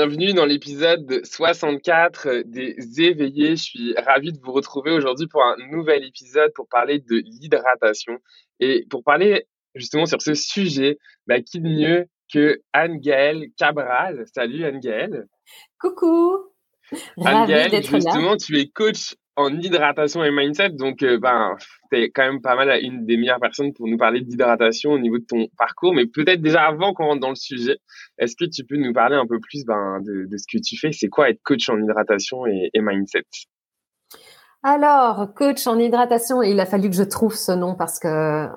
Bienvenue dans l'épisode 64 des éveillés. Je suis ravi de vous retrouver aujourd'hui pour un nouvel épisode pour parler de l'hydratation. Et pour parler justement sur ce sujet, bah, qui de mieux que Anne-Gaëlle Cabral. Salut Anne-Gaëlle. Coucou. Anne-Gaëlle, justement, tu es coach en hydratation et mindset. Donc, euh, ben, tu es quand même pas mal une des meilleures personnes pour nous parler d'hydratation au niveau de ton parcours. Mais peut-être déjà avant qu'on rentre dans le sujet, est-ce que tu peux nous parler un peu plus ben, de, ce que tu fais? C'est quoi être coach en hydratation et, mindset? Alors, coach en hydratation, il a fallu que je trouve ce nom parce que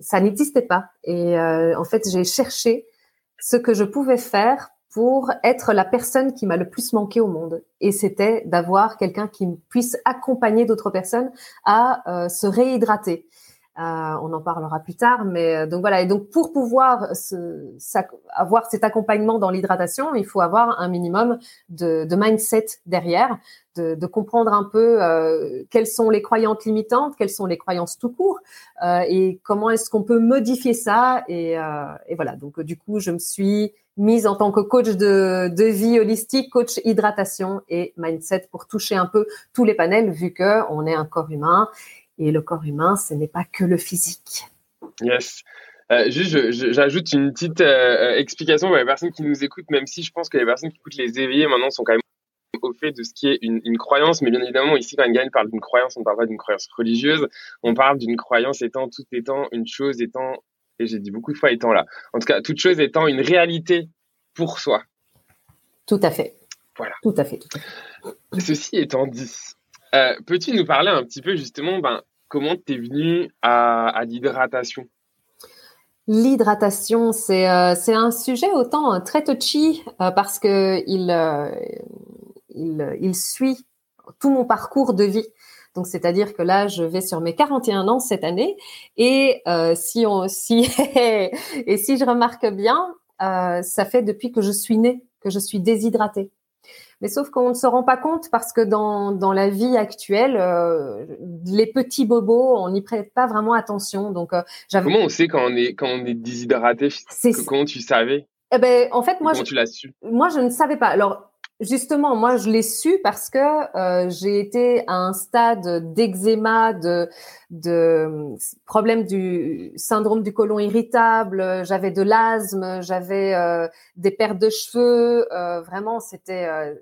ça n'existait pas. Et euh, en fait, j'ai cherché ce que je pouvais faire pour être la personne qui m'a le plus manqué au monde. Et c'était d'avoir quelqu'un qui puisse accompagner d'autres personnes à euh, se réhydrater. Euh, on en parlera plus tard, mais euh, donc voilà. Et donc pour pouvoir avoir cet accompagnement dans l'hydratation, il faut avoir un minimum de, mindset derrière, de, comprendre un peu quelles sont les croyances limitantes, quelles sont les croyances tout court, et comment est-ce qu'on peut modifier ça. Et, et voilà. Donc du coup, je me suis mise en tant que coach de, vie holistique, coach hydratation et mindset pour toucher un peu tous les panels vu que on est un corps humain et le corps humain, ce n'est pas que le physique. Yes. Euh, juste, j'ajoute une petite euh, explication pour les personnes qui nous écoutent, même si je pense que les personnes qui écoutent les éveillés maintenant sont quand même au fait de ce qui est une, une croyance, mais bien évidemment, ici, quand Gaël parle d'une croyance, on ne parle pas d'une croyance religieuse, on parle d'une croyance étant tout étant une chose étant et j'ai dit beaucoup de fois étant là. En tout cas, toute chose étant une réalité pour soi. Tout à fait. Voilà. Tout à fait. Ceci étant dit, euh, peux-tu nous parler un petit peu justement, ben, comment tu es venu à, l'hydratation? L'hydratation, c'est euh, c'est un sujet autant euh, très touchy parce que il, il, il suit tout mon parcours de vie. Donc, c'est-à-dire que là, je vais sur mes 41 ans cette année, et euh, si on, si et si je remarque bien, euh, ça fait depuis que je suis née que je suis déshydratée. Mais sauf qu'on ne se rend pas compte parce que dans, dans la vie actuelle, euh, les petits bobos, on n'y prête pas vraiment attention. Donc, comment on sait quand on est quand on est déshydraté Comment tu savais? Eh ben, en fait, moi, je, tu l'as su? Moi, je ne savais pas. Alors, Justement, moi, je l'ai su parce que euh, j'ai été à un stade d'eczéma, de, de problème du syndrome du côlon irritable. J'avais de l'asthme, j'avais euh, des pertes de cheveux. Euh, vraiment, c'était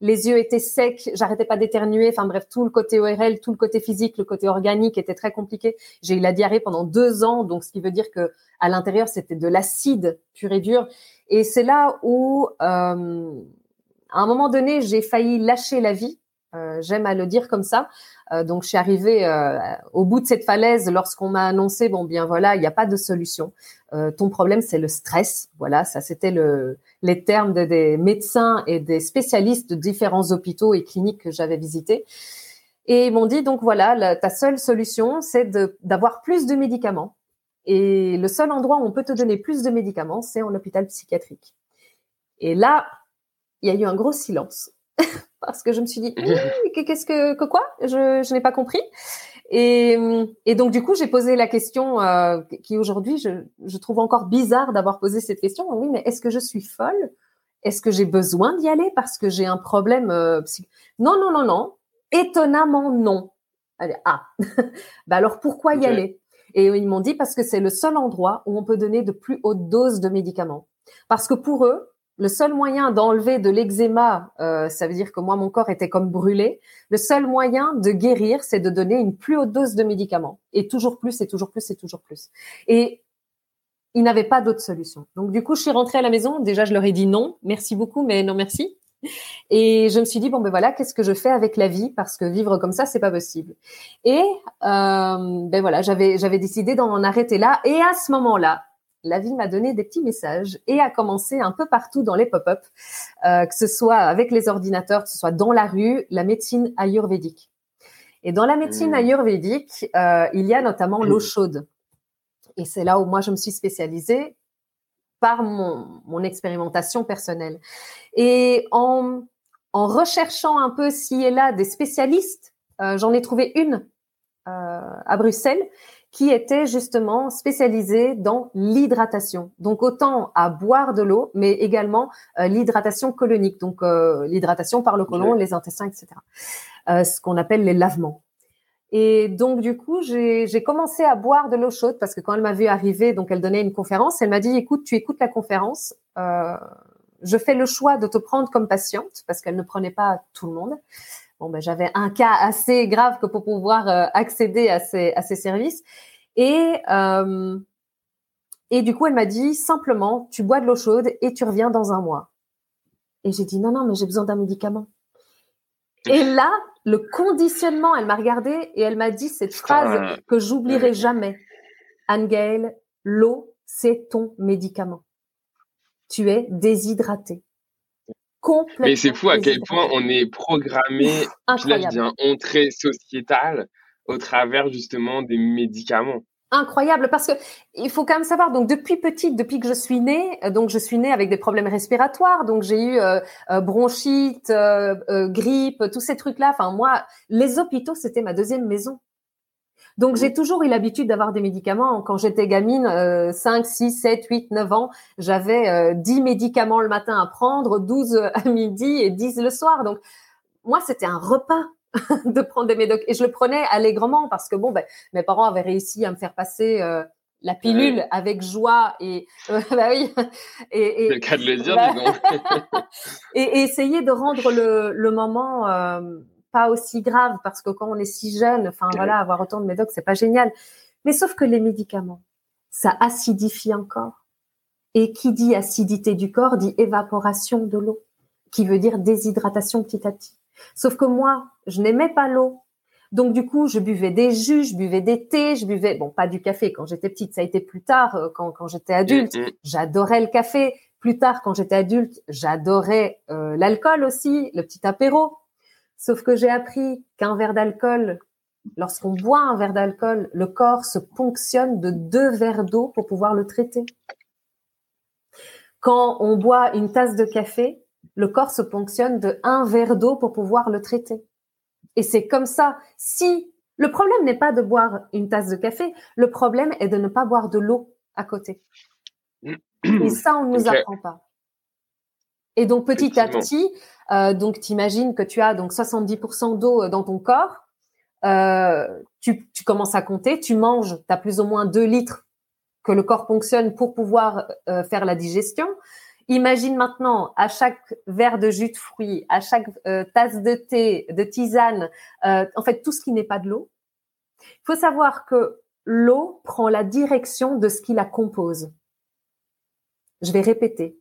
les yeux étaient secs, j'arrêtais pas d'éternuer. Enfin bref, tout le côté ORL, tout le côté physique, le côté organique était très compliqué. J'ai eu la diarrhée pendant deux ans, donc ce qui veut dire que à l'intérieur c'était de l'acide pur et dur. Et c'est là où à un moment donné, j'ai failli lâcher la vie. Euh, J'aime à le dire comme ça. Euh, donc, je suis arrivée euh, au bout de cette falaise lorsqu'on m'a annoncé bon bien voilà, il n'y a pas de solution. Euh, ton problème, c'est le stress. Voilà, ça c'était le les termes des médecins et des spécialistes de différents hôpitaux et cliniques que j'avais visités. Et ils m'ont dit donc voilà, ta seule solution, c'est d'avoir plus de médicaments. Et le seul endroit où on peut te donner plus de médicaments, c'est en hôpital psychiatrique. Et là, il y a eu un gros silence. Parce que je me suis dit qu'est-ce que, que quoi? Je, je n'ai pas compris. Et, et donc du coup j'ai posé la question euh, qui aujourd'hui je, je trouve encore bizarre d'avoir posé cette question. Oui mais est-ce que je suis folle? Est-ce que j'ai besoin d'y aller parce que j'ai un problème euh, non non non non. Étonnamment non. Allez, ah. Bah alors pourquoi y aller? Et ils m'ont dit parce que c'est le seul endroit où on peut donner de plus hautes doses de médicaments. Parce que pour eux le seul moyen d'enlever de l'eczéma, euh, ça veut dire que moi mon corps était comme brûlé. Le seul moyen de guérir, c'est de donner une plus haute dose de médicaments et toujours plus et toujours plus et toujours plus. Et ils n'avaient pas d'autre solution. Donc du coup, je suis rentrée à la maison. Déjà, je leur ai dit non, merci beaucoup, mais non merci. Et je me suis dit bon ben voilà, qu'est-ce que je fais avec la vie? Parce que vivre comme ça c'est pas possible. Et euh, ben voilà, j'avais j'avais décidé d'en arrêter là. Et à ce moment-là, la vie m'a donné des petits messages et a commencé un peu partout dans les pop-up, euh, que ce soit avec les ordinateurs, que ce soit dans la rue, la médecine ayurvédique. Et dans la médecine mmh. ayurvédique, euh, il y a notamment l'eau mmh. chaude. Et c'est là où moi je me suis spécialisée par mon, mon expérimentation personnelle. Et en, en recherchant un peu ci et là des spécialistes, euh, j'en ai trouvé une à Bruxelles qui était justement spécialisé dans l'hydratation. Donc autant à boire de l'eau, mais également euh, l'hydratation colonique, donc euh, l'hydratation par le côlon, les intestins, etc. Euh, ce qu'on appelle les lavements. Et donc du coup, j'ai commencé à boire de l'eau chaude parce que quand elle m'a vu arriver, donc elle donnait une conférence, elle m'a dit écoute, tu écoutes la conférence. je fais le choix de te prendre comme patiente parce qu'elle ne prenait pas tout le monde. Bon, ben, j'avais un cas assez grave que pour pouvoir euh, accéder à ces, à ces services. Et, euh, et du coup, elle m'a dit simplement, tu bois de l'eau chaude et tu reviens dans un mois. Et j'ai dit, non, non, mais j'ai besoin d'un médicament. Et là, le conditionnement, elle m'a regardé et elle m'a dit cette phrase que j'oublierai jamais. Anne-Gaëlle, l'eau, c'est ton médicament. Tu es Mais c'est fou à quel point on est programmé, puis là je dis un entrée sociétale au travers justement des médicaments. Incroyable parce que il faut quand même savoir donc depuis petite depuis que je suis née euh, donc je suis née avec des problèmes respiratoires donc j'ai eu euh, euh, bronchite euh, grippe tous ces trucs là enfin moi les hôpitaux c'était ma deuxième maison donc j'ai toujours eu l'habitude d'avoir des médicaments. Quand j'étais gamine, 5, 6, 7, 8, 9 ans, j'avais euh, 10 médicaments le matin à prendre, 12 à midi et 10 le soir. Donc moi, c'était un repas de prendre des médocs. Et je le prenais allègrement parce que bon, ben, mes parents avaient réussi à me faire passer euh, la pilule avec joie et euh, bah oui. Et, et c'est le cas de le dire bah, et, et, essayer de rendre le, le moment euh, pas aussi grave parce que quand on est si jeune, enfin voilà, avoir autant de médocs, c'est pas génial. Mais sauf que les médicaments, ça acidifie encore. Et qui dit acidité du corps dit évaporation de l'eau, qui veut dire déshydratation petit à petit. Sauf que moi, je n'aimais pas l'eau. Donc du coup, je buvais des jus, je buvais des thés, je buvais bon pas du café quand j'étais petite, ça a été plus tard euh, quand quand j'étais adulte. Mm, mm. J'adorais le café. Plus tard, quand j'étais adulte, j'adorais euh, l'alcool aussi, le petit apéro. Sauf que j'ai appris qu'un verre d'alcool, lorsqu'on boit un verre d'alcool, le corps se ponctionne de deux verres d'eau pour pouvoir le traiter. Quand on boit une tasse de café, le corps se ponctionne de un verre d'eau pour pouvoir le traiter. Et c'est comme ça. Si le problème n'est pas de boire une tasse de café, le problème est de ne pas boire de l'eau à côté. Et ça, on ne nous apprend pas. Et donc petit à petit, euh, donc t'imagines que tu as donc 70% d'eau euh, dans ton corps. Euh, tu, tu, commences à compter, tu manges, tu as plus ou moins 2 litres que le corps fonctionne pour pouvoir euh, faire la digestion. Imagine maintenant à chaque verre de jus de fruits, à chaque euh, tasse de thé, de tisane, en fait tout ce qui n'est pas de l'eau. Il faut savoir que l'eau prend la direction de ce qui la compose. Je vais répéter.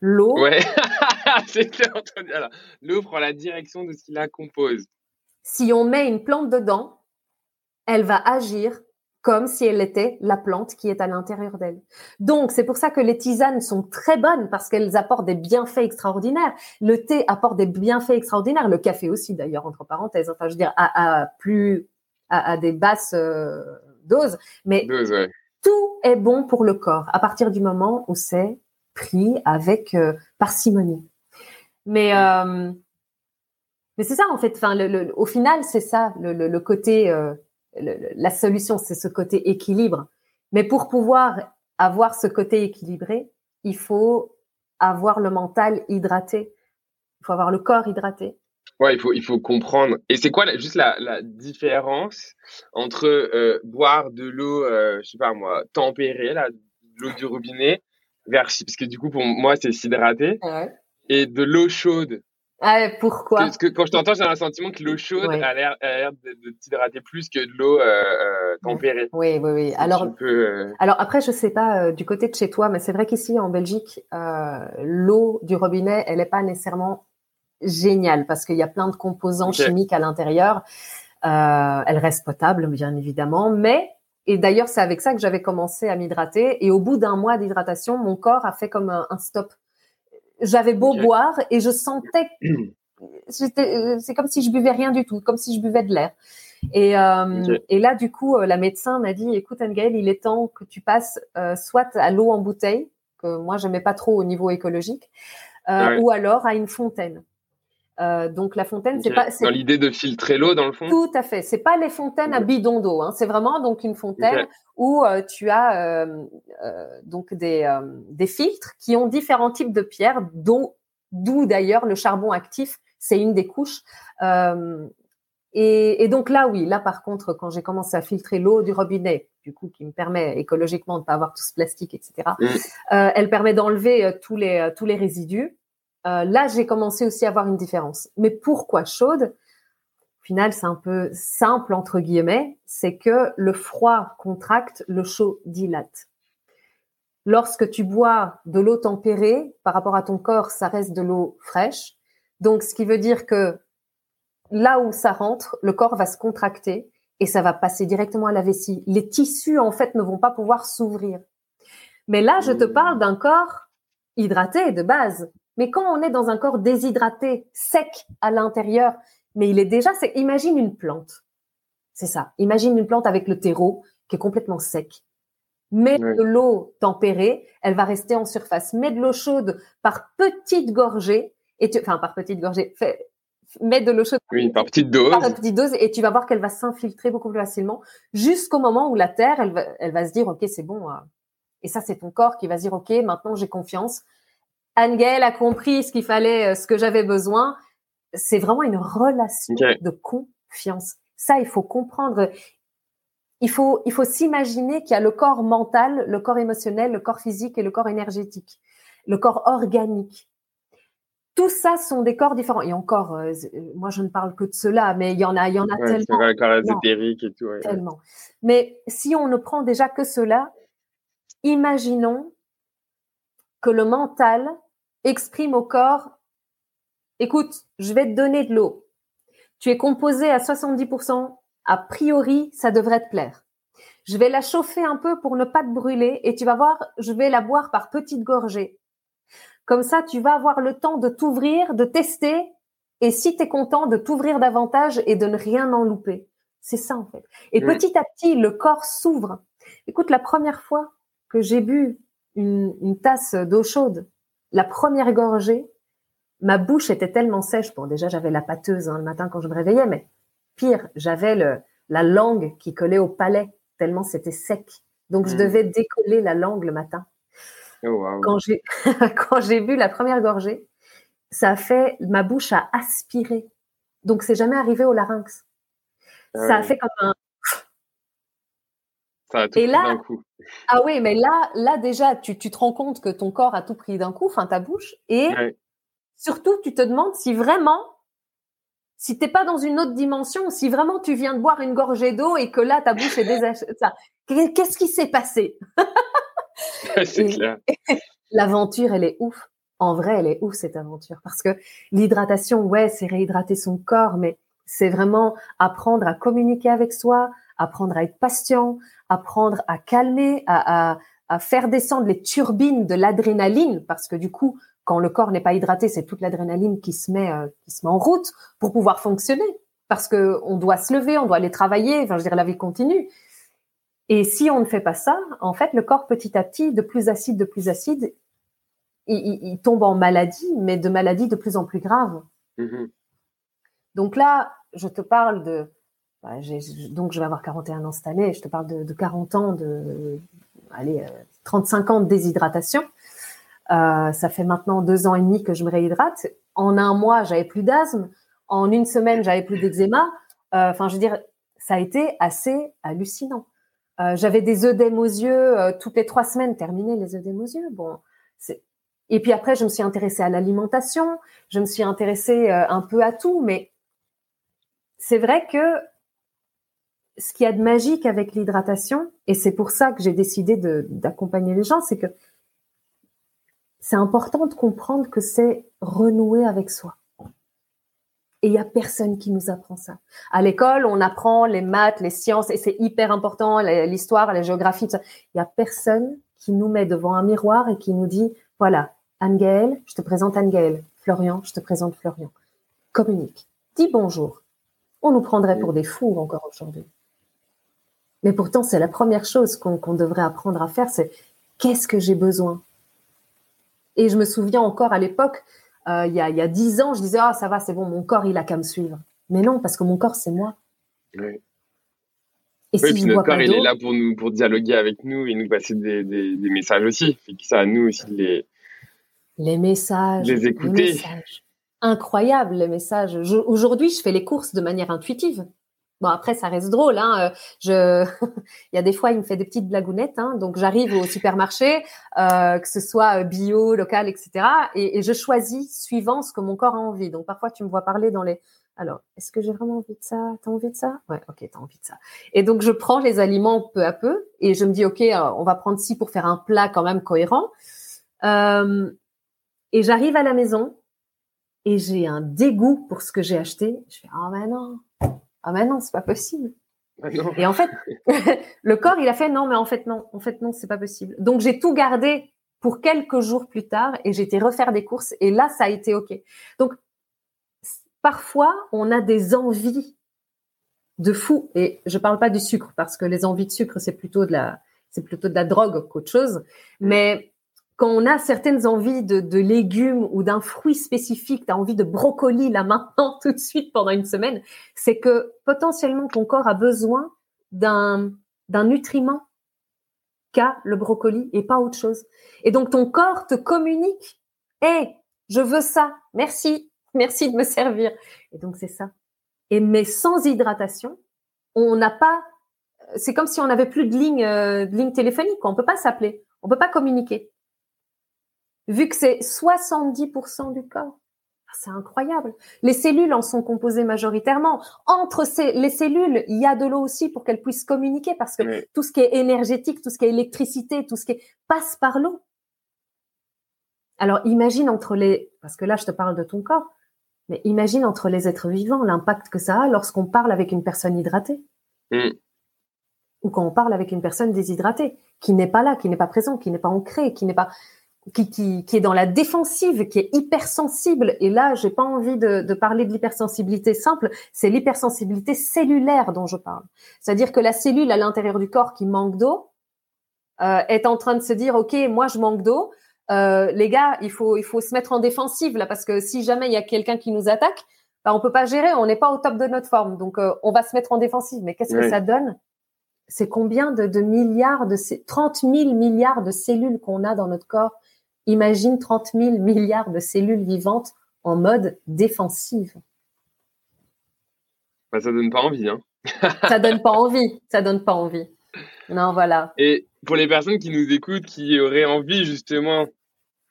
L'eau. Ouais, c'était entendu. l'eau prend la direction de ce qui la compose. Si on met une plante dedans, elle va agir comme si elle était la plante qui est à l'intérieur d'elle. Donc, c'est pour ça que les tisanes sont très bonnes parce qu'elles apportent des bienfaits extraordinaires. Le thé apporte des bienfaits extraordinaires. Le café aussi, d'ailleurs, entre parenthèses. Enfin, je veux dire, à, plus, à, des basses euh, doses. Mais tout est bon pour le corps à partir du moment où c'est pris avec euh, parcimonie. Mais euh, mais c'est ça en fait. Enfin, le, au final, c'est ça le, le côté, euh, la solution, c'est ce côté équilibre. Mais pour pouvoir avoir ce côté équilibré, il faut avoir le mental hydraté. Il faut avoir le corps hydraté. Ouais, il faut, il faut comprendre. Et c'est quoi juste la, la différence entre euh, boire de l'eau, euh, je sais pas moi, tempérée, là, l'eau du robinet, parce que du coup pour moi c'est s'hydrater et de l'eau chaude. Ah, pourquoi? Parce que quand je t'entends, j'ai un sentiment que l'eau chaude a l'air de, t'hydrater plus que de l'eau euh, euh, tempérée. Oui, oui, oui. Alors, euh, alors après, je sais pas du côté de chez toi, mais c'est vrai qu'ici en Belgique, l'eau du robinet, elle n'est pas nécessairement géniale parce qu'il y a plein de composants chimiques à l'intérieur. elle reste potable, bien évidemment, mais et d'ailleurs, c'est avec ça que j'avais commencé à m'hydrater. Et au bout d'un mois d'hydratation, mon corps a fait comme un, stop. J'avais beau boire et je sentais, c'est comme si je buvais rien du tout, comme si je buvais de l'air. Et, euh, et là, du coup, euh, la médecin m'a dit, écoute, Anne-Gaëlle, il est temps que tu passes euh, soit à l'eau en bouteille, que moi, j'aimais pas trop au niveau écologique, ou alors à une fontaine. Euh, donc la fontaine, c'est pas dans l'idée de filtrer l'eau dans le fond? Tout à fait. C'est pas les fontaines à bidon d'eau. Hein. C'est vraiment donc une fontaine où euh, tu as euh, euh donc des, euh, des filtres qui ont différents types de pierres, d'eau, d'où d'ailleurs le charbon actif, c'est une des couches. Et, et, donc là, oui, là par contre, quand j'ai commencé à filtrer l'eau du robinet, du coup, qui me permet écologiquement de pas avoir tout ce plastique, etc. Mm. elle permet d'enlever tous les tous les résidus. Euh, là, j'ai commencé aussi à avoir une différence. Mais pourquoi chaude? Au final, c'est un peu simple, entre guillemets, c'est que le froid contracte, le chaud dilate. Lorsque tu bois de l'eau tempérée, par rapport à ton corps, ça reste de l'eau fraîche. Donc, ce qui veut dire que là où ça rentre, le corps va se contracter et ça va passer directement à la vessie. Les tissus, en fait, ne vont pas pouvoir s'ouvrir. Mais là, je te parle d'un corps hydraté de base. Mais quand on est dans un corps déshydraté, sec à l'intérieur, mais il est déjà, c'est, imagine une plante. C'est ça. Imagine une plante avec le terreau qui est complètement sec. Mets de l'eau tempérée, elle va rester en surface. Mets de l'eau chaude par petites gorgées, et tu, enfin par petites gorgées, fais, mets de l'eau chaude. Oui, par petite dose. Par petite dose, et tu vas voir qu'elle va s'infiltrer beaucoup plus facilement, jusqu'au moment où la terre, elle va, elle va se dire, ok, c'est bon. Euh. Et ça, c'est ton corps qui va se dire, ok, maintenant j'ai confiance, Anne-Gaëlle a compris ce qu'il fallait, euh, ce que j'avais besoin. C'est vraiment une relation de confiance. Ça, il faut comprendre. Il faut, il faut s'imaginer qu'il y a le corps mental, le corps émotionnel, le corps physique et le corps énergétique, le corps organique. Tout ça sont des corps différents. Et encore, euh, moi, je ne parle que de cela, mais il y en a, il y en a tellement. le corps ésotérique et tout. tellement. Mais si on ne prend déjà que cela, imaginons que le mental exprime au corps, écoute, je vais te donner de l'eau. Tu es composé à 70%, a priori, ça devrait te plaire. Je vais la chauffer un peu pour ne pas te brûler et tu vas voir, je vais la boire par petites gorgées. Comme ça, tu vas avoir le temps de t'ouvrir, de tester et si tu es content, de t'ouvrir davantage et de ne rien en louper. C'est ça en fait. Et petit à petit, le corps s'ouvre. Écoute, la première fois que j'ai bu une tasse d'eau chaude, la première gorgée, ma bouche était tellement sèche. Bon, déjà, j'avais la pâteuse hein, le matin quand je me réveillais, mais pire, j'avais le, la langue qui collait au palais, tellement c'était sec. Donc, je hmm. devais décoller la langue le matin. Oh, quand j'ai quand j'ai bu la première gorgée, ça a fait ma bouche a aspiré. Donc c'est jamais arrivé au larynx. Ah ça a fait comme un et là, ah oui, mais là, là déjà, tu, tu, te rends compte que ton corps a tout pris d'un coup, enfin ta bouche, et surtout, tu te demandes si vraiment, si t'es pas dans une autre dimension, si vraiment tu viens de boire une gorgée d'eau et que là ta bouche est désachée, qu'est-ce qui s'est passé? C'est clair. L'aventure, elle est ouf. En vrai, elle est ouf cette aventure parce que l'hydratation, ouais, c'est réhydrater son corps, mais c'est vraiment apprendre à communiquer avec soi, apprendre à être patient, apprendre à calmer, à, faire descendre les turbines de l'adrénaline, parce que du coup, quand le corps n'est pas hydraté, c'est toute l'adrénaline qui se met euh, qui se met en route pour pouvoir fonctionner, parce que on doit se lever, on doit aller travailler, enfin je dirais la vie continue. Et si on ne fait pas ça, en fait, le corps petit à petit, de plus acide, de plus acide, il, tombe en maladie, mais de maladies de plus en plus graves. Mm-hmm. Donc là, je te parle de bah, donc je vais avoir 41 ans cette année, je te parle de, 40 ans de, allez, 35 euh, ans de déshydratation. Euh, ça fait maintenant deux ans et demi que je me réhydrate. En un mois, j'avais plus d'asthme. En une semaine, j'avais plus d'eczéma. Euh, enfin, je veux dire, ça a été assez hallucinant. j'avais des œdèmes aux yeux toutes les trois semaines, terminé les œdèmes aux yeux. Bon, et puis après, je me suis intéressée à l'alimentation. Je me suis intéressée un peu à tout, mais c'est vrai que ce qu'il y a de magique avec l'hydratation, et c'est pour ça que j'ai décidé d'accompagner les gens, c'est que c'est important de comprendre que c'est renouer avec soi. Et il y a personne qui nous apprend ça. À l'école, on apprend les maths, les sciences, et c'est hyper important, l'histoire, la géographie, Il y a personne qui nous met devant un miroir et qui nous dit, voilà, Anne-Gaëlle, je te présente Anne-Gaëlle. Florian, je te présente Florian. Communique. Dis bonjour. On nous prendrait pour des fous encore aujourd'hui. Mais pourtant, c'est la première chose qu'on devrait apprendre à faire, c'est qu'est-ce que j'ai besoin? Et je me souviens encore à l'époque, il y a il y a dix ans, je disais ah ça va, c'est bon, mon corps il a qu'à me suivre. Mais non, parce que mon corps c'est moi. Oui. Et si notre corps, il est là pour nous, pour dialoguer avec nous et nous passer des, des, des messages aussi. C'est ça à nous aussi les les messages, les écouter. Les messages. Incroyable les messages. Aujourd'hui, je fais les courses de manière intuitive. Bon après ça reste drôle, hein. Je, il y a des fois il me fait des petites blagounettes, hein. Donc j'arrive au supermarché, euh, que ce soit bio, local, etc. Et, je choisis suivant ce que mon corps a envie. Donc parfois tu me vois parler dans les alors, est-ce que j'ai vraiment envie de ça? T'as envie de ça? Ouais, ok, t'as envie de ça. Et donc, je prends les aliments peu à peu et je me dis, ok, euh, on va prendre ci pour faire un plat quand même cohérent. Euh, et j'arrive à la maison et j'ai un dégoût pour ce que j'ai acheté. Je fais, ah ben non, ah ben non, c'est pas possible. Ah et en fait, le corps, il a fait non, mais en fait non, en fait non, c'est pas possible. Donc j'ai tout gardé pour quelques jours plus tard et j'ai été refaire des courses et là ça a été ok. Donc parfois, on a des envies de fou. Et je parle pas du sucre parce que les envies de sucre, c'est plutôt de la, c'est plutôt de la drogue qu'autre chose. Mais quand on a certaines envies de, légumes ou d'un fruit spécifique, tu as envie de brocoli là maintenant, tout de suite pendant une semaine, c'est que potentiellement ton corps a besoin d'un, nutriment qu'a le brocoli et pas autre chose. Et donc ton corps te communique, hé, je veux ça, merci, Merci de me servir. Et donc, c'est ça. Et mais sans hydratation, on n'a pas. C'est comme si on n'avait plus de ligne, euh, de ligne téléphonique. On peut pas s'appeler. On peut pas communiquer. Vu que c'est 70% du corps. Ah, c'est incroyable. Les cellules en sont composées majoritairement. Entre ces, les cellules, il y a de l'eau aussi pour qu'elles puissent communiquer parce que tout ce qui est énergétique, tout ce qui est électricité, tout ce qui est, passe par l'eau. Alors imagine entre les, parce que là je te parle de ton corps, mais imagine entre les êtres vivants l'impact que ça a lorsqu'on parle avec une personne hydratée. Mm. Ou quand on parle avec une personne déshydratée, qui n'est pas là, qui n'est pas présent, qui n'est pas ancré, qui n'est pas, qui, qui, qui, est dans la défensive, qui est hypersensible. Et là, j'ai pas envie de, de parler de l'hypersensibilité simple, c'est l'hypersensibilité cellulaire dont je parle. C'est-à-dire que la cellule à l'intérieur du corps qui manque d'eau euh, est en train de se dire, OK, moi je manque d'eau, euh, les gars, il faut il faut se mettre en défensive là parce que si jamais il y a quelqu'un qui nous attaque, bah, on peut pas gérer, on n'est pas au top de notre forme, donc euh, on va se mettre en défensive. Mais qu'est-ce que ça donne? C'est combien de, de, milliards de 30 000 milliards de cellules qu'on a dans notre corps Imagine 30 000 milliards de cellules vivantes en mode défensive. Bah, ça donne pas envie, hein. ça donne pas envie, ça donne pas envie. Non, voilà. Et pour les personnes qui nous écoutent, qui auraient envie justement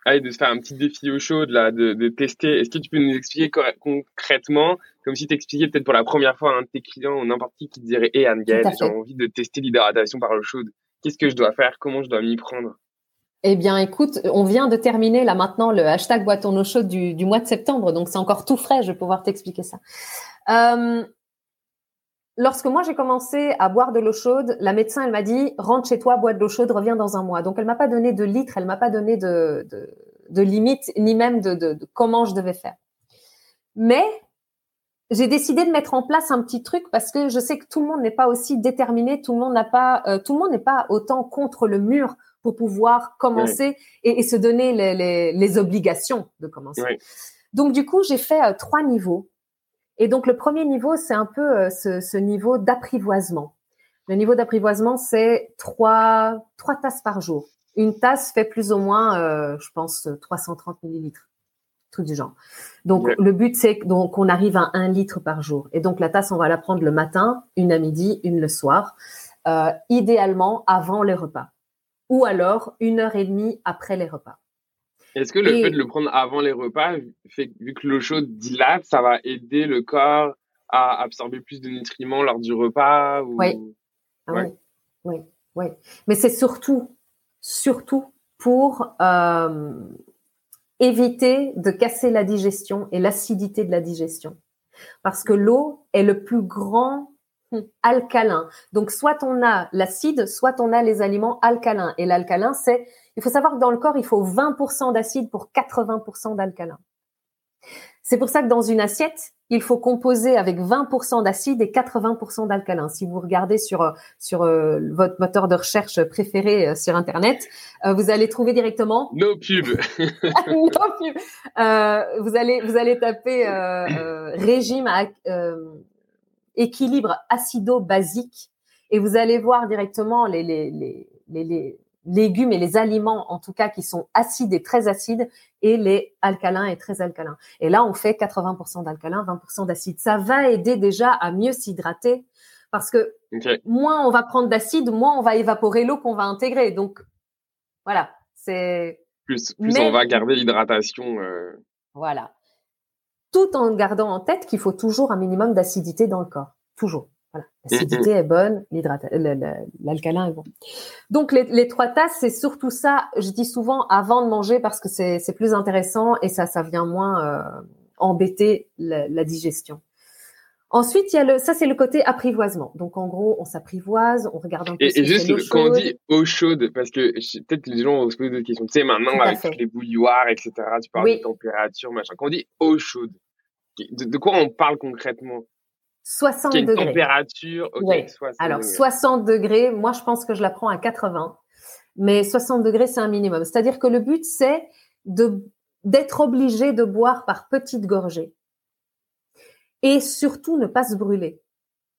de se faire un petit défi au chaud, là, de, de tester, est-ce que tu peux nous expliquer concrètement, comme si tu expliquais peut-être pour la première fois à un de tes clients ou n'importe qui qui te dirait Hé hey, Anne-Gaëlle, j'ai envie de tester l'hydratation par l'eau chaude. Qu'est-ce que je dois faire? Comment je dois m'y prendre? Eh bien, écoute, on vient de terminer là maintenant le hashtag boîte en eau chaude du, mois de septembre, donc c'est encore tout frais. Je vais pouvoir t'expliquer ça. Euh, lorsque moi j'ai commencé à boire de l'eau chaude, la médecin elle m'a dit rentre chez toi, bois de l'eau chaude, reviens dans un mois. Donc elle m'a pas donné de litres, elle m'a pas donné de, de, limite ni même de, comment je devais faire. Mais j'ai décidé de mettre en place un petit truc parce que je sais que tout le monde n'est pas aussi déterminé, pas, euh, tout le monde n'est pas autant contre le mur pour pouvoir commencer et, et, se donner les, les, les, obligations de commencer. Donc du coup j'ai fait euh, trois niveaux. Et donc le premier niveau, c'est un peu euh, ce, ce, niveau d'apprivoisement. Le niveau d'apprivoisement, c'est trois, trois tasses par jour. Une tasse fait plus ou moins, euh, je pense, 330 millilitres, tout du genre. Donc le but, c'est qu'on arrive à un litre par jour. Et donc la tasse, on va la prendre le matin, une à midi, une le soir, idéalement avant les repas, ou alors une heure et demie après les repas. Est-ce que le fait de le prendre avant les repas, fait, vu que l'eau chaude dilate, ça va aider le corps à absorber plus de nutriments lors du repas ou... Oui. Ah oui. oui, oui, Mais c'est surtout, surtout pour euh, éviter de casser la digestion et l'acidité de la digestion. Parce que l'eau est le plus grand alcalin. Donc, soit on a l'acide, soit on a les aliments alcalins. Et l'alcalin, c'est il faut savoir que dans le corps, il faut 20% d'acide pour 80% d'alcalin. C'est pour ça que dans une assiette, il faut composer avec 20% d'acide et 80% d'alcalin. Si vous regardez sur sur euh, votre moteur de recherche préféré euh, sur internet, euh, vous allez trouver directement no pub. no pub. vous allez vous allez taper régime à, équilibre acido-basique et vous allez voir directement les les, les, les légumes et les aliments, en tout cas, qui sont acides et très acides, et les alcalins et très alcalins. Et là, on fait 80% d'alcalin, 20% d'acide. Ça va aider déjà à mieux s'hydrater parce que moins on va prendre d'acide, moins on va évaporer l'eau qu'on va intégrer. Donc, voilà, c'est... Plus, plus on va garder l'hydratation. Euh. Voilà. Tout en gardant en tête qu'il faut toujours un minimum d'acidité dans le corps. Toujours. Voilà. L'acidité est bonne, l'alcalin est bon. Donc les, trois tasses, c'est surtout ça. Je dis souvent avant de manger parce que c'est plus intéressant et ça, ça vient moins euh, embêter la, digestion. Ensuite, il y a le, ça c'est le côté apprivoisement. Donc en gros, on s'apprivoise, on regarde un peu. Et, et juste quand on dit eau chaude, parce que peut-être les gens vont se poser des questions. Tu sais maintenant avec les bouilloires, etc. Tu parles de température, machin. Quand on dit eau chaude, de quoi on parle concrètement? 60 degrés. température, oui. Alors, 60 degrés, moi, je pense que je la prends à 80. Mais 60 degrés, c'est un minimum. C'est-à-dire que le but, c'est de, d'être obligé de boire par petites gorgées. Et surtout, ne pas se brûler.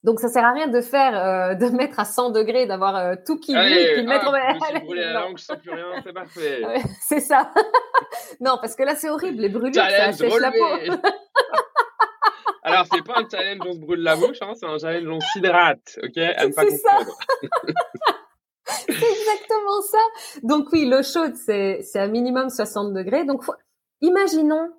Donc, ça sert à rien de faire, euh, de mettre à 100 degrés, d'avoir euh, tout qui brûle, puis de mettre ah, brûlé la langue, je sens plus rien, c'est parfait. c'est ça. non, parce que là, c'est horrible. Les brûlures, ça achète la peau. Alors, c'est pas un challenge, on se brûle la bouche, hein, c'est un challenge, on s'hydrate, ok? À ne pas comprendre. c'est exactement ça. Donc oui, l'eau chaude, c'est, un minimum 60 degrés. Donc, imaginons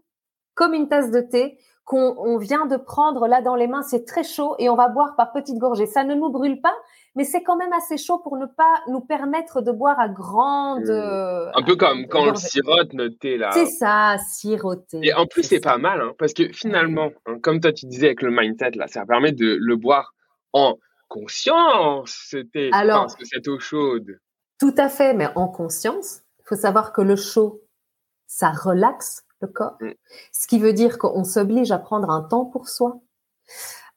comme une tasse de thé qu'on on vient de prendre là dans les mains, c'est très chaud et on va boire par petites gorgées. Ça ne nous brûle pas, mais c'est quand même assez chaud pour ne pas nous permettre de boire à grande. Mmh. Euh, un peu comme quand on sirote notre thé là. C'est ça, siroter. Et en plus c'est pas mal hein, parce que finalement, hein, comme toi tu disais avec le mindset là, ça permet de le boire en conscience ce thé, Alors, parce que cette eau chaude. Tout à fait, mais en conscience. Il faut savoir que le chaud, ça relaxe le corps, mmh. ce qui veut dire qu'on s'oblige à prendre un temps pour soi.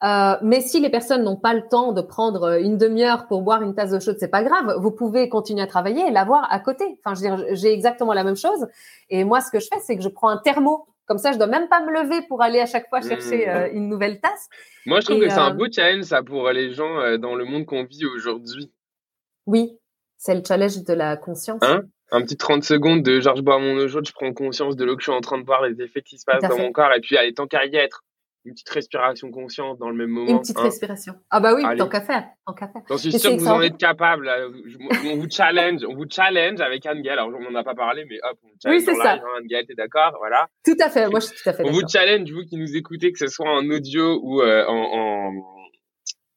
Euh, mais si les personnes n'ont pas le temps de prendre euh, une demi-heure pour boire une tasse d'eau chaude, c'est pas grave. Vous pouvez continuer à travailler et l'avoir à côté. Enfin, je veux dire, j'ai exactement la même chose. Et moi, ce que je fais, c'est que je prends un thermo. Comme ça, je dois même pas me lever pour aller à chaque fois chercher mmh. euh, une nouvelle tasse. Moi, je trouve que c'est un beau challenge, ça, pour les gens dans le monde qu'on vit aujourd'hui. Oui, c'est le challenge de la conscience. Hein? Un petit 30 secondes de genre je bois mon eau chaude, je prends conscience de l'eau que je suis en train de boire, les effets qui se passent dans mon corps, et puis allez, tant qu'à y être, une petite respiration consciente dans le même moment. Une petite hein. respiration. Ah bah oui, tant qu'à faire, tant qu'à faire. J'en suis sûr que vous en êtes capable. on vous challenge, on vous challenge avec Anne-Gaëlle. Alors on n'en a pas parlé, mais hop, on challenge oui, c'est ça. Hein, Anne-Gaëlle, t'es d'accord, voilà. Tout à fait. Moi, je suis tout à fait On vous challenge, vous qui nous écoutez, que ce soit en audio ou euh, en, en,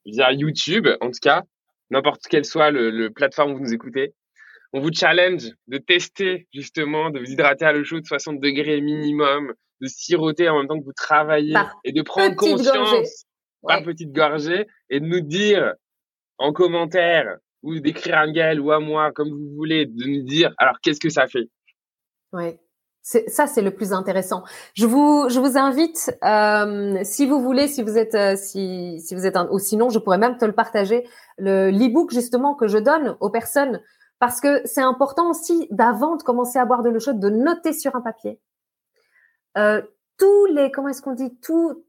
via YouTube, en tout cas, n'importe quelle soit le, le plateforme où vous nous écoutez. On vous challenge de tester justement, de vous hydrater à l'eau chaude 60 degrés minimum, de siroter en même temps que vous travaillez et de prendre conscience par petite gorgée et de nous dire en commentaire ou d'écrire à Gaël ou à moi, comme vous voulez, de nous dire alors qu'est-ce que ça fait? Oui. Ça, c'est le plus intéressant. Je vous, je vous invite, euh, si vous voulez, si vous êtes, euh, si, si vous êtes, un, ou sinon, je pourrais même te le partager, le l'e-book justement que je donne aux personnes, parce que c'est important aussi d'avant de commencer à boire de l'eau chaude, de noter sur un papier euh, tous les, comment est-ce qu'on dit, tout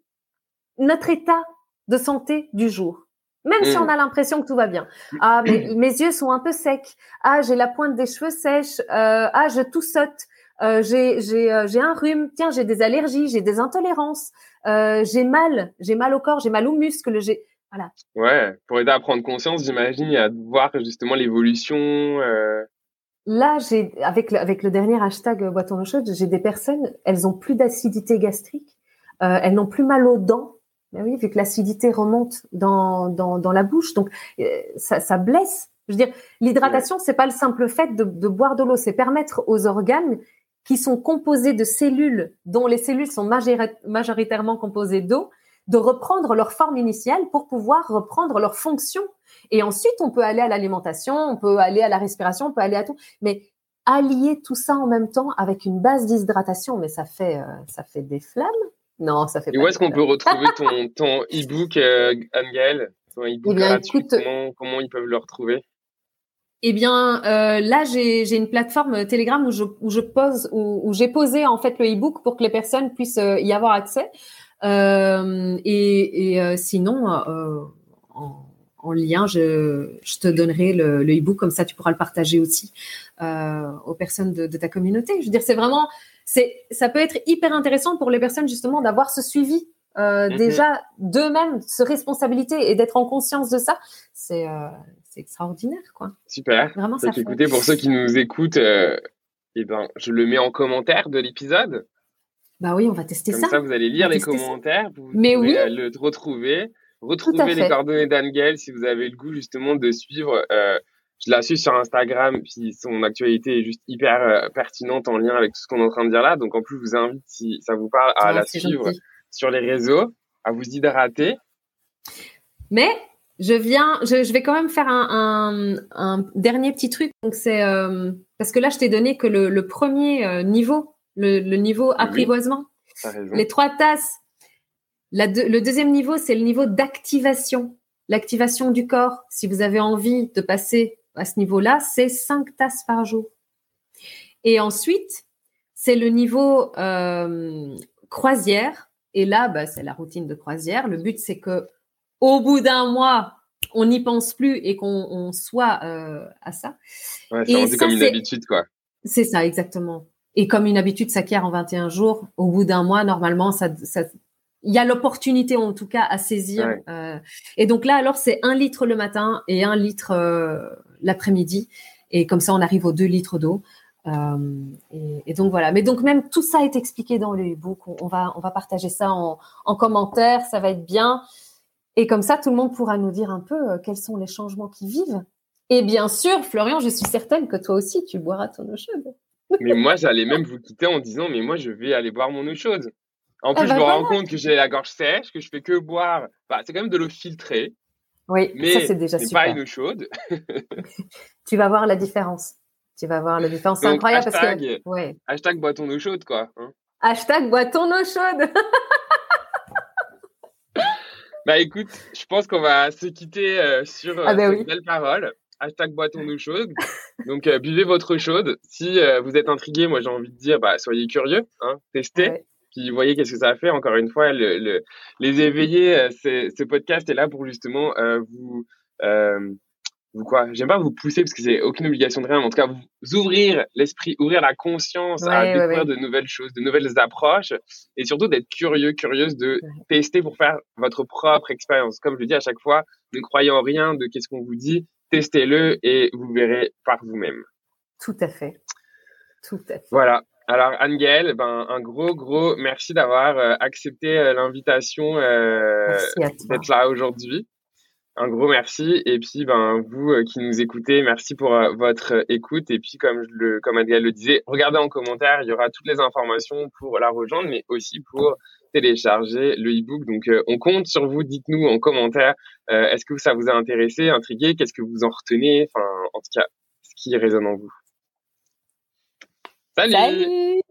notre état de santé du jour. Même si on mm. a l'impression que tout va bien. Ah, mais mes yeux sont un peu secs. Ah, j'ai la pointe des cheveux sèches. Euh, ah, je tout saute. Euh, j'ai j'ai euh, j'ai un rhume. Tiens, j'ai des allergies, j'ai des intolérances. Euh, j'ai mal, j'ai mal au corps, j'ai mal aux muscles. J'ai voilà. Ouais, pour aider à prendre conscience, j'imagine, et à voir justement l'évolution. Euh... Là, j'ai avec le, avec le dernier hashtag euh, boiton d'eau chaude, j'ai des personnes, elles ont plus d'acidité gastrique, euh, elles n'ont plus mal aux dents. Ben oui, vu que l'acidité remonte dans, dans, dans la bouche, donc euh, ça, ça blesse. Je veux dire, l'hydratation, c'est pas le simple fait de, de boire de l'eau, c'est permettre aux organes qui sont composés de cellules, dont les cellules sont majoritairement composées d'eau, de reprendre leur forme initiale pour pouvoir reprendre leur fonction. Et ensuite, on peut aller à l'alimentation, on peut aller à la respiration, on peut aller à tout. Mais allier tout ça en même temps avec une base d'hydratation, mais ça fait, euh, ça fait des flammes. Non, ça fait Et où est-ce qu'on peut retrouver ton, ton e-book, euh, Anne-Gaëlle? Ton e-book eh gratuit, comment, comment ils peuvent le retrouver? Eh bien, euh, là, j'ai une plateforme Telegram où je, où je pose, où, j'ai posé en fait le e-book pour que les personnes puissent euh, y avoir accès. Euh, et, et euh, sinon, en, en, lien, je, je, te donnerai le, le e-book comme ça, tu pourras le partager aussi aux personnes de, de, ta communauté. Je veux dire, c'est vraiment, c'est, ça peut être hyper intéressant pour les personnes justement d'avoir ce suivi euh, déjà d'eux-mêmes, ce responsabilité et d'être en conscience de ça, c'est euh, c'est extraordinaire, quoi. Super. Vraiment, ça. Écoutez, pour ceux qui nous écoutent, euh, eh ben, je le mets en commentaire de l'épisode. Bah oui, on va tester ça. Comme ça, vous allez lire les commentaires, vous Mais oui. Euh, le retrouver, retrouver les coordonnées d'Angel si vous avez le goût justement de suivre. Euh, je la suis sur Instagram, puis son actualité est juste hyper euh, pertinente en lien avec tout ce qu'on est en train de dire là. Donc en plus, je vous invite, si ça vous parle, à la suivre sur les réseaux, à vous hydrater. Mais je viens, je, vais quand même faire un, dernier petit truc. Donc c'est euh, parce que là, je t'ai donné que le, premier niveau, le, niveau apprivoisement, les trois tasses. le deuxième niveau, c'est le niveau d'activation, l'activation du corps. Si vous avez envie de passer à ce niveau-là, c'est cinq tasses par jour. Et ensuite, c'est le niveau euh, croisière. Et là, bah, c'est la routine de croisière. Le but, c'est que au bout d'un mois, on n'y pense plus et qu'on soit euh, à ça. Ouais, c'est comme une habitude, quoi. C'est ça, exactement. Et comme une habitude s'acquiert en 21 jours, au bout d'un mois, normalement, ça, il y a l'opportunité en tout cas à saisir. Euh, et donc là, alors, c'est un litre le matin et un litre euh, l'après-midi. Et comme ça, on arrive aux deux litres d'eau. et, donc voilà. Mais donc même tout ça est expliqué dans le e-book. On, va on va partager ça en, en commentaire. Ça va être bien. Et comme ça, tout le monde pourra nous dire un peu euh, quels sont les changements qui vivent. Et bien sûr, Florian, je suis certaine que toi aussi, tu boiras ton eau chaude. Mais moi, j'allais même vous quitter en disant, mais moi, je vais aller boire mon eau chaude. En ah plus, je bah me rends compte que j'ai la gorge sèche, que je fais que boire. Bah, c'est quand même de l'eau filtrée. Oui, mais ça c'est déjà super. pas une eau chaude. tu vas voir la différence. Tu vas voir la différence. C'est incroyable parce que. Ouais. Hashtag bois ton eau chaude, quoi. Hein. Hashtag bois ton eau chaude. Bah écoute, je pense qu'on va se quitter euh, sur ah bah belle parole. Hashtag boiton d'eau chaude. Donc euh, buvez votre chaude. Si euh, vous êtes intrigué, moi j'ai envie de dire, bah soyez curieux, hein, testez. Puis voyez qu'est-ce que ça fait. Encore une fois, le, le les éveiller, ce podcast est là pour justement vous vous quoi? J'aime pas vous pousser parce que c'est aucune obligation de rien, mais en tout cas vous ouvrir l'esprit, ouvrir la conscience à découvrir de nouvelles choses, de nouvelles approches, et surtout d'être curieux, curieuse de tester pour faire votre propre expérience. Comme je dis à chaque fois, ne croyez en rien de qu'est-ce qu'on vous dit, testez-le et vous verrez par vous-même. Tout à fait. Tout à fait. Voilà. Alors anne ben un gros gros merci d'avoir euh, accepté euh, l'invitation euh, d'être là aujourd'hui un gros merci. Et puis, ben, vous euh, qui nous écoutez, merci pour euh, votre euh, écoute. Et puis, comme, le, comme le disait, regardez en commentaire, il y aura toutes les informations pour la rejoindre, mais aussi pour télécharger le e-book. Donc, on compte sur vous. Dites-nous en commentaire, est-ce que ça vous a intéressé, intrigué? Qu'est-ce que vous en retenez? Enfin, en tout cas, ce qui résonne en vous. Salut